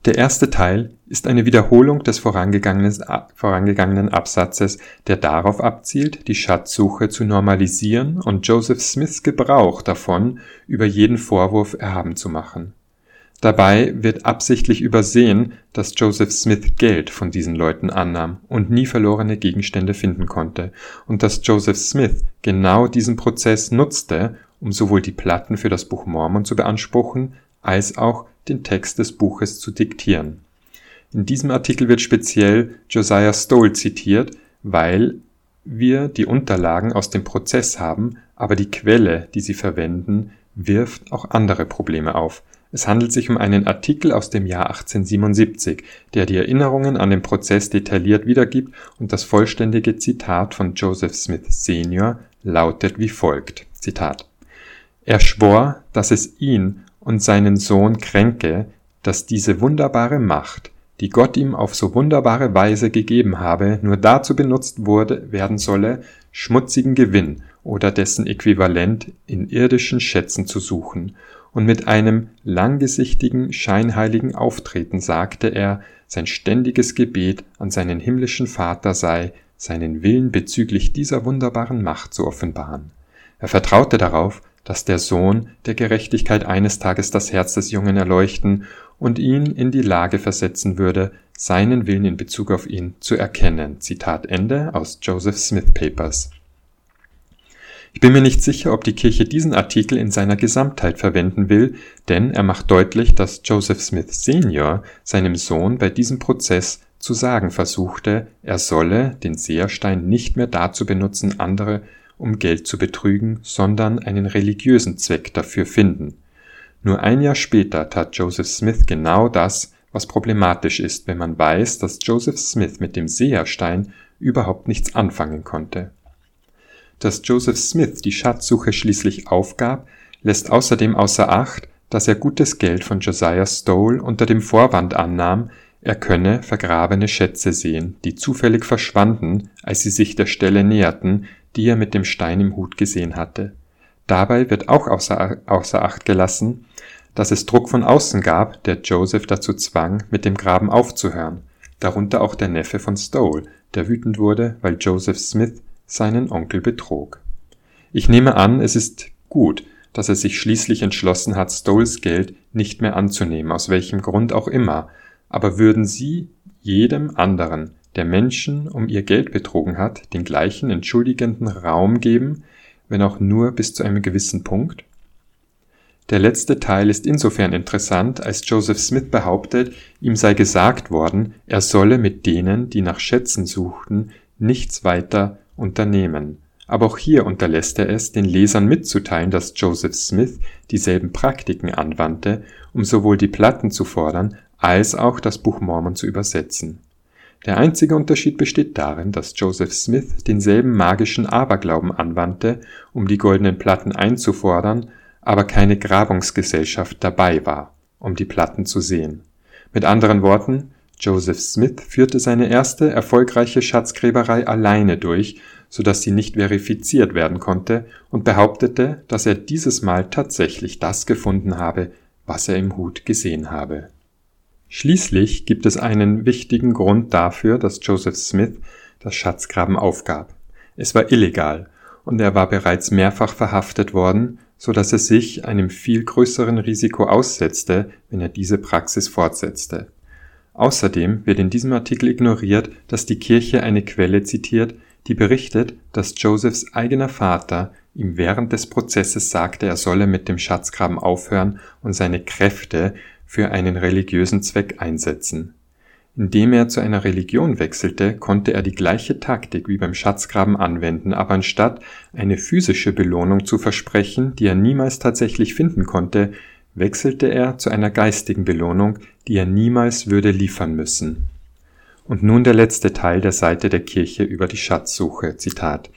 Der erste Teil ist eine Wiederholung des vorangegangenen Absatzes, der darauf abzielt, die Schatzsuche zu normalisieren und Joseph Smiths Gebrauch davon über jeden Vorwurf erhaben zu machen. Dabei wird absichtlich übersehen, dass Joseph Smith Geld von diesen Leuten annahm und nie verlorene Gegenstände finden konnte, und dass Joseph Smith genau diesen Prozess nutzte, um sowohl die Platten für das Buch Mormon zu beanspruchen, als auch den Text des Buches zu diktieren. In diesem Artikel wird speziell Josiah Stoll zitiert, weil wir die Unterlagen aus dem Prozess haben, aber die Quelle, die sie verwenden, wirft auch andere Probleme auf. Es handelt sich um einen Artikel aus dem Jahr 1877, der die Erinnerungen an den Prozess detailliert wiedergibt und das vollständige Zitat von Joseph Smith Senior lautet wie folgt. Zitat. Er schwor, dass es ihn und seinen Sohn kränke, dass diese wunderbare Macht, die Gott ihm auf so wunderbare Weise gegeben habe, nur dazu benutzt wurde, werden solle, schmutzigen Gewinn oder dessen Äquivalent in irdischen Schätzen zu suchen, und mit einem langgesichtigen, scheinheiligen Auftreten sagte er, sein ständiges Gebet an seinen himmlischen Vater sei, seinen Willen bezüglich dieser wunderbaren Macht zu offenbaren. Er vertraute darauf, dass der Sohn der Gerechtigkeit eines Tages das Herz des Jungen erleuchten und ihn in die Lage versetzen würde, seinen Willen in Bezug auf ihn zu erkennen. Zitat Ende aus Joseph Smith Papers. Ich bin mir nicht sicher, ob die Kirche diesen Artikel in seiner Gesamtheit verwenden will, denn er macht deutlich, dass Joseph Smith Senior seinem Sohn bei diesem Prozess zu sagen versuchte, er solle den Seherstein nicht mehr dazu benutzen, andere um Geld zu betrügen, sondern einen religiösen Zweck dafür finden. Nur ein Jahr später tat Joseph Smith genau das, was problematisch ist, wenn man weiß, dass Joseph Smith mit dem Seherstein überhaupt nichts anfangen konnte. Dass Joseph Smith die Schatzsuche schließlich aufgab, lässt außerdem außer Acht, dass er gutes Geld von Josiah Stowell unter dem Vorwand annahm, er könne vergrabene Schätze sehen, die zufällig verschwanden, als sie sich der Stelle näherten, die er mit dem Stein im Hut gesehen hatte. Dabei wird auch außer, außer Acht gelassen, dass es Druck von außen gab, der Joseph dazu zwang, mit dem Graben aufzuhören, darunter auch der Neffe von Stowell, der wütend wurde, weil Joseph Smith seinen Onkel betrog. Ich nehme an, es ist gut, dass er sich schließlich entschlossen hat, Stowells Geld nicht mehr anzunehmen, aus welchem Grund auch immer, aber würden Sie jedem anderen, der Menschen um ihr Geld betrogen hat, den gleichen entschuldigenden Raum geben, wenn auch nur bis zu einem gewissen Punkt? Der letzte Teil ist insofern interessant, als Joseph Smith behauptet, ihm sei gesagt worden, er solle mit denen, die nach Schätzen suchten, nichts weiter unternehmen. Aber auch hier unterlässt er es, den Lesern mitzuteilen, dass Joseph Smith dieselben Praktiken anwandte, um sowohl die Platten zu fordern, als auch das Buch Mormon zu übersetzen. Der einzige Unterschied besteht darin, dass Joseph Smith denselben magischen Aberglauben anwandte, um die goldenen Platten einzufordern, aber keine Grabungsgesellschaft dabei war, um die Platten zu sehen. Mit anderen Worten, Joseph Smith führte seine erste erfolgreiche Schatzgräberei alleine durch, so dass sie nicht verifiziert werden konnte, und behauptete, dass er dieses Mal tatsächlich das gefunden habe, was er im Hut gesehen habe Schließlich gibt es einen wichtigen Grund dafür, dass Joseph Smith das Schatzgraben aufgab. Es war illegal und er war bereits mehrfach verhaftet worden, so dass er sich einem viel größeren Risiko aussetzte, wenn er diese Praxis fortsetzte. Außerdem wird in diesem Artikel ignoriert, dass die Kirche eine Quelle zitiert, die berichtet, dass Josephs eigener Vater ihm während des Prozesses sagte, er solle mit dem Schatzgraben aufhören und seine Kräfte für einen religiösen Zweck einsetzen. Indem er zu einer Religion wechselte, konnte er die gleiche Taktik wie beim Schatzgraben anwenden, aber anstatt eine physische Belohnung zu versprechen, die er niemals tatsächlich finden konnte, wechselte er zu einer geistigen Belohnung, die er niemals würde liefern müssen. Und nun der letzte Teil der Seite der Kirche über die Schatzsuche. Zitat.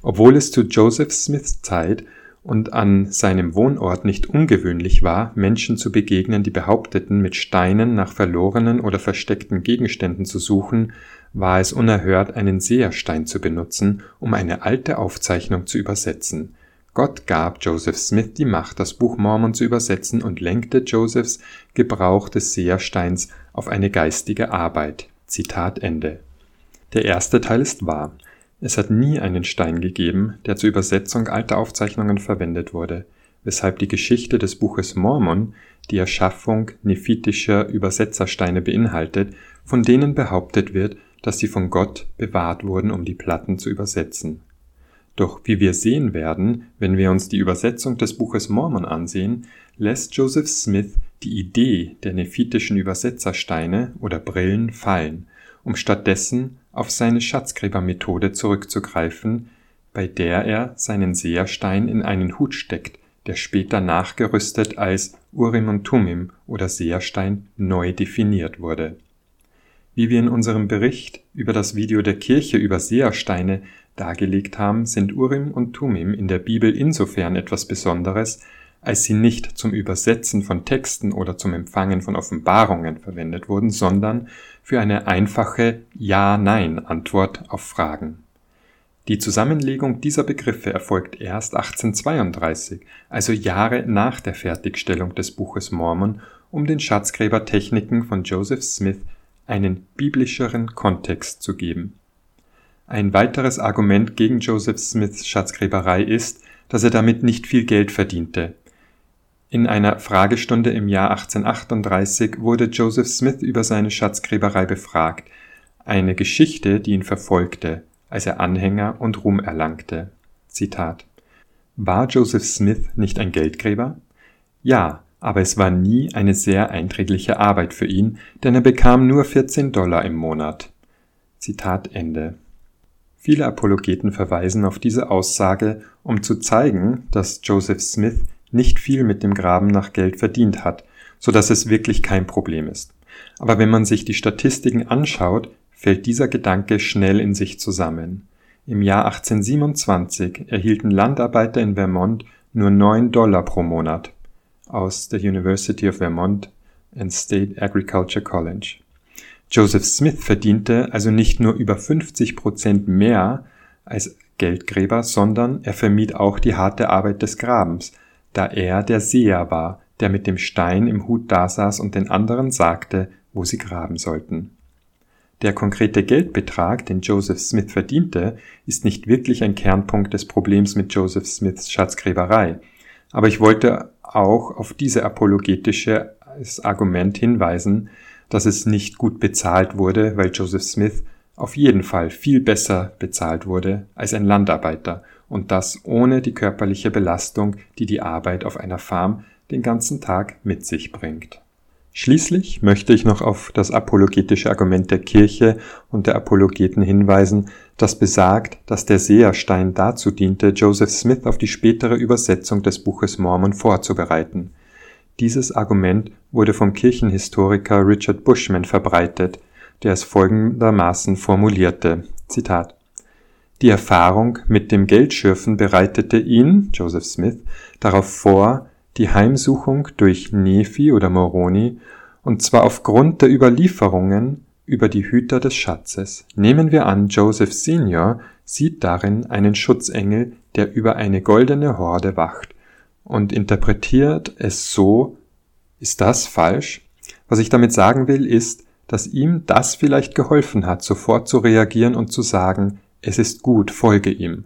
Obwohl es zu Joseph Smiths Zeit und an seinem Wohnort nicht ungewöhnlich war, Menschen zu begegnen, die behaupteten, mit Steinen nach verlorenen oder versteckten Gegenständen zu suchen, war es unerhört, einen Seherstein zu benutzen, um eine alte Aufzeichnung zu übersetzen. Gott gab Joseph Smith die Macht, das Buch Mormon zu übersetzen und lenkte Josephs Gebrauch des Sehersteins auf eine geistige Arbeit. Zitat Ende. Der erste Teil ist wahr. Es hat nie einen Stein gegeben, der zur Übersetzung alter Aufzeichnungen verwendet wurde, weshalb die Geschichte des Buches Mormon die Erschaffung nephitischer Übersetzersteine beinhaltet, von denen behauptet wird, dass sie von Gott bewahrt wurden, um die Platten zu übersetzen. Doch wie wir sehen werden, wenn wir uns die Übersetzung des Buches Mormon ansehen, lässt Joseph Smith die Idee der nephitischen Übersetzersteine oder Brillen fallen, um stattdessen auf seine Schatzgräbermethode zurückzugreifen, bei der er seinen Seherstein in einen Hut steckt, der später nachgerüstet als Urim und Tumim oder Seherstein neu definiert wurde. Wie wir in unserem Bericht über das Video der Kirche über Sehersteine dargelegt haben, sind Urim und Tumim in der Bibel insofern etwas Besonderes, als sie nicht zum Übersetzen von Texten oder zum Empfangen von Offenbarungen verwendet wurden, sondern für eine einfache Ja-Nein-Antwort auf Fragen. Die Zusammenlegung dieser Begriffe erfolgt erst 1832, also Jahre nach der Fertigstellung des Buches Mormon, um den Schatzgräbertechniken von Joseph Smith einen biblischeren Kontext zu geben. Ein weiteres Argument gegen Joseph Smiths Schatzgräberei ist, dass er damit nicht viel Geld verdiente. In einer Fragestunde im Jahr 1838 wurde Joseph Smith über seine Schatzgräberei befragt, eine Geschichte, die ihn verfolgte, als er Anhänger und Ruhm erlangte. Zitat War Joseph Smith nicht ein Geldgräber? Ja, aber es war nie eine sehr einträgliche Arbeit für ihn, denn er bekam nur 14 Dollar im Monat. Zitat Ende. Viele Apologeten verweisen auf diese Aussage, um zu zeigen, dass Joseph Smith nicht viel mit dem Graben nach Geld verdient hat, so dass es wirklich kein Problem ist. Aber wenn man sich die Statistiken anschaut, fällt dieser Gedanke schnell in sich zusammen. Im Jahr 1827 erhielten Landarbeiter in Vermont nur 9 Dollar pro Monat aus der University of Vermont and State Agriculture College. Joseph Smith verdiente also nicht nur über 50 Prozent mehr als Geldgräber, sondern er vermied auch die harte Arbeit des Grabens, da er der Seher war, der mit dem Stein im Hut dasaß und den anderen sagte, wo sie graben sollten. Der konkrete Geldbetrag, den Joseph Smith verdiente, ist nicht wirklich ein Kernpunkt des Problems mit Joseph Smiths Schatzgräberei, aber ich wollte auch auf diese apologetische Argument hinweisen, dass es nicht gut bezahlt wurde, weil Joseph Smith auf jeden Fall viel besser bezahlt wurde als ein Landarbeiter und das ohne die körperliche Belastung, die die Arbeit auf einer Farm den ganzen Tag mit sich bringt. Schließlich möchte ich noch auf das apologetische Argument der Kirche und der Apologeten hinweisen, das besagt, dass der Seherstein dazu diente, Joseph Smith auf die spätere Übersetzung des Buches Mormon vorzubereiten. Dieses Argument wurde vom Kirchenhistoriker Richard Bushman verbreitet, der es folgendermaßen formulierte: Zitat Die Erfahrung mit dem Geldschürfen bereitete ihn, Joseph Smith, darauf vor, die Heimsuchung durch Nephi oder Moroni, und zwar aufgrund der Überlieferungen über die Hüter des Schatzes. Nehmen wir an, Joseph Senior sieht darin einen Schutzengel, der über eine goldene Horde wacht und interpretiert es so, ist das falsch? Was ich damit sagen will, ist, dass ihm das vielleicht geholfen hat, sofort zu reagieren und zu sagen, es ist gut, folge ihm.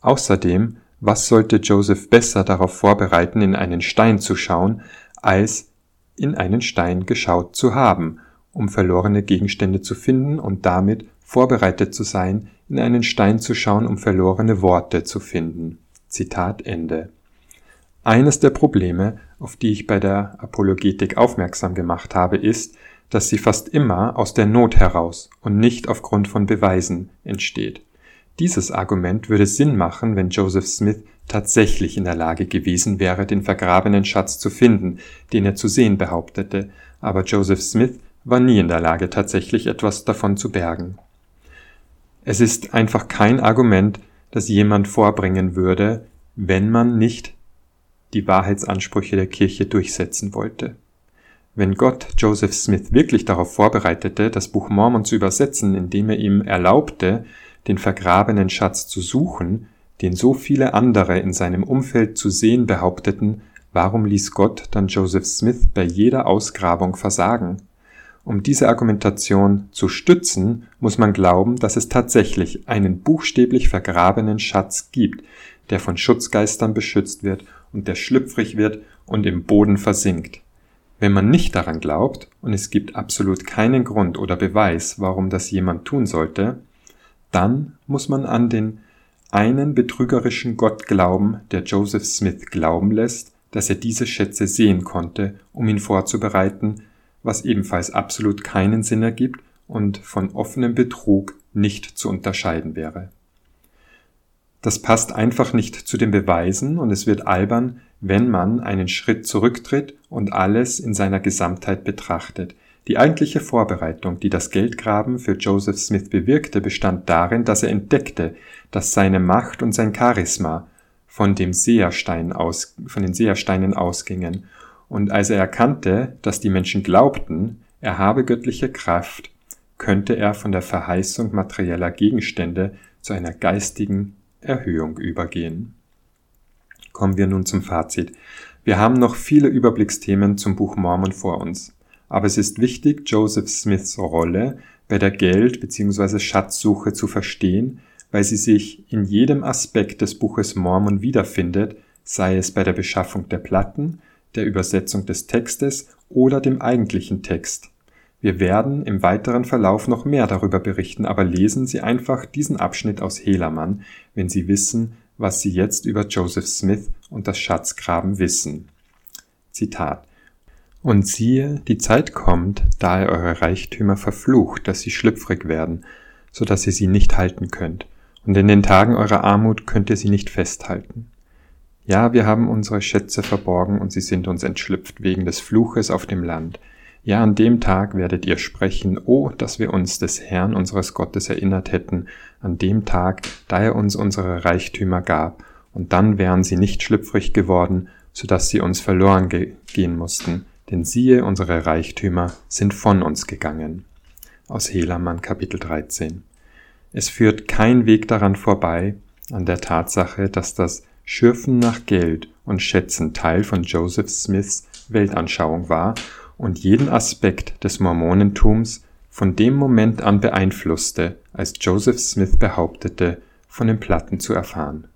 Außerdem was sollte Joseph besser darauf vorbereiten, in einen Stein zu schauen, als in einen Stein geschaut zu haben, um verlorene Gegenstände zu finden und damit vorbereitet zu sein, in einen Stein zu schauen, um verlorene Worte zu finden. Zitat Ende. Eines der Probleme, auf die ich bei der Apologetik aufmerksam gemacht habe, ist, dass sie fast immer aus der Not heraus und nicht aufgrund von Beweisen entsteht. Dieses Argument würde Sinn machen, wenn Joseph Smith tatsächlich in der Lage gewesen wäre, den vergrabenen Schatz zu finden, den er zu sehen behauptete, aber Joseph Smith war nie in der Lage, tatsächlich etwas davon zu bergen. Es ist einfach kein Argument, das jemand vorbringen würde, wenn man nicht die Wahrheitsansprüche der Kirche durchsetzen wollte. Wenn Gott Joseph Smith wirklich darauf vorbereitete, das Buch Mormon zu übersetzen, indem er ihm erlaubte, den vergrabenen Schatz zu suchen, den so viele andere in seinem Umfeld zu sehen behaupteten, warum ließ Gott dann Joseph Smith bei jeder Ausgrabung versagen? Um diese Argumentation zu stützen, muss man glauben, dass es tatsächlich einen buchstäblich vergrabenen Schatz gibt, der von Schutzgeistern beschützt wird und der schlüpfrig wird und im Boden versinkt. Wenn man nicht daran glaubt, und es gibt absolut keinen Grund oder Beweis, warum das jemand tun sollte, dann muss man an den einen betrügerischen Gott glauben, der Joseph Smith glauben lässt, dass er diese Schätze sehen konnte, um ihn vorzubereiten, was ebenfalls absolut keinen Sinn ergibt und von offenem Betrug nicht zu unterscheiden wäre. Das passt einfach nicht zu den Beweisen und es wird albern, wenn man einen Schritt zurücktritt und alles in seiner Gesamtheit betrachtet. Die eigentliche Vorbereitung, die das Geldgraben für Joseph Smith bewirkte, bestand darin, dass er entdeckte, dass seine Macht und sein Charisma von dem Seherstein aus, von den Sehersteinen ausgingen und als er erkannte, dass die Menschen glaubten, er habe göttliche Kraft, könnte er von der Verheißung materieller Gegenstände zu einer geistigen Erhöhung übergehen. Kommen wir nun zum Fazit. Wir haben noch viele Überblicksthemen zum Buch Mormon vor uns, aber es ist wichtig, Joseph Smiths Rolle bei der Geld- bzw. Schatzsuche zu verstehen, weil sie sich in jedem Aspekt des Buches Mormon wiederfindet, sei es bei der Beschaffung der Platten, der Übersetzung des Textes oder dem eigentlichen Text. Wir werden im weiteren Verlauf noch mehr darüber berichten, aber lesen Sie einfach diesen Abschnitt aus Helaman, wenn Sie wissen, was Sie jetzt über Joseph Smith und das Schatzgraben wissen. Zitat Und siehe, die Zeit kommt, da er eure Reichtümer verflucht, dass sie schlüpfrig werden, so dass ihr sie nicht halten könnt, und in den Tagen eurer Armut könnt ihr sie nicht festhalten. Ja, wir haben unsere Schätze verborgen und sie sind uns entschlüpft wegen des Fluches auf dem Land. Ja, an dem Tag werdet ihr sprechen, oh, dass wir uns des Herrn unseres Gottes erinnert hätten, an dem Tag, da er uns unsere Reichtümer gab, und dann wären sie nicht schlüpfrig geworden, so dass sie uns verloren ge gehen mussten, denn siehe, unsere Reichtümer sind von uns gegangen. Aus Helamann Kapitel 13. Es führt kein Weg daran vorbei, an der Tatsache, dass das Schürfen nach Geld und Schätzen Teil von Joseph Smiths Weltanschauung war und jeden Aspekt des Mormonentums von dem Moment an beeinflusste, als Joseph Smith behauptete, von den Platten zu erfahren.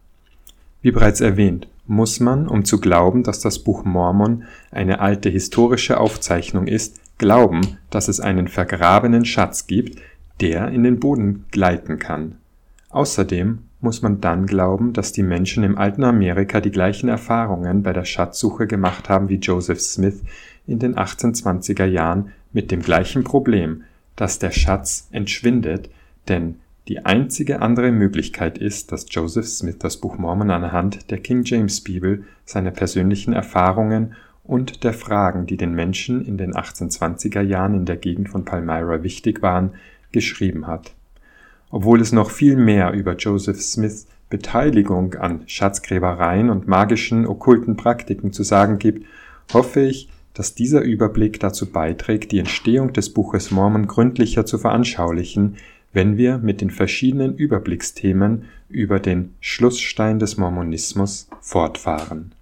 Wie bereits erwähnt, muss man, um zu glauben, dass das Buch Mormon eine alte historische Aufzeichnung ist, glauben, dass es einen vergrabenen Schatz gibt, der in den Boden gleiten kann. Außerdem muss man dann glauben, dass die Menschen im alten Amerika die gleichen Erfahrungen bei der Schatzsuche gemacht haben wie Joseph Smith in den 1820er Jahren mit dem gleichen Problem, dass der Schatz entschwindet, denn die einzige andere Möglichkeit ist, dass Joseph Smith das Buch Mormon anhand der King James Bibel, seiner persönlichen Erfahrungen und der Fragen, die den Menschen in den 1820er Jahren in der Gegend von Palmyra wichtig waren, geschrieben hat. Obwohl es noch viel mehr über Joseph Smiths Beteiligung an Schatzgräbereien und magischen okkulten Praktiken zu sagen gibt, hoffe ich, dass dieser Überblick dazu beiträgt, die Entstehung des Buches Mormon gründlicher zu veranschaulichen, wenn wir mit den verschiedenen Überblicksthemen über den Schlussstein des Mormonismus fortfahren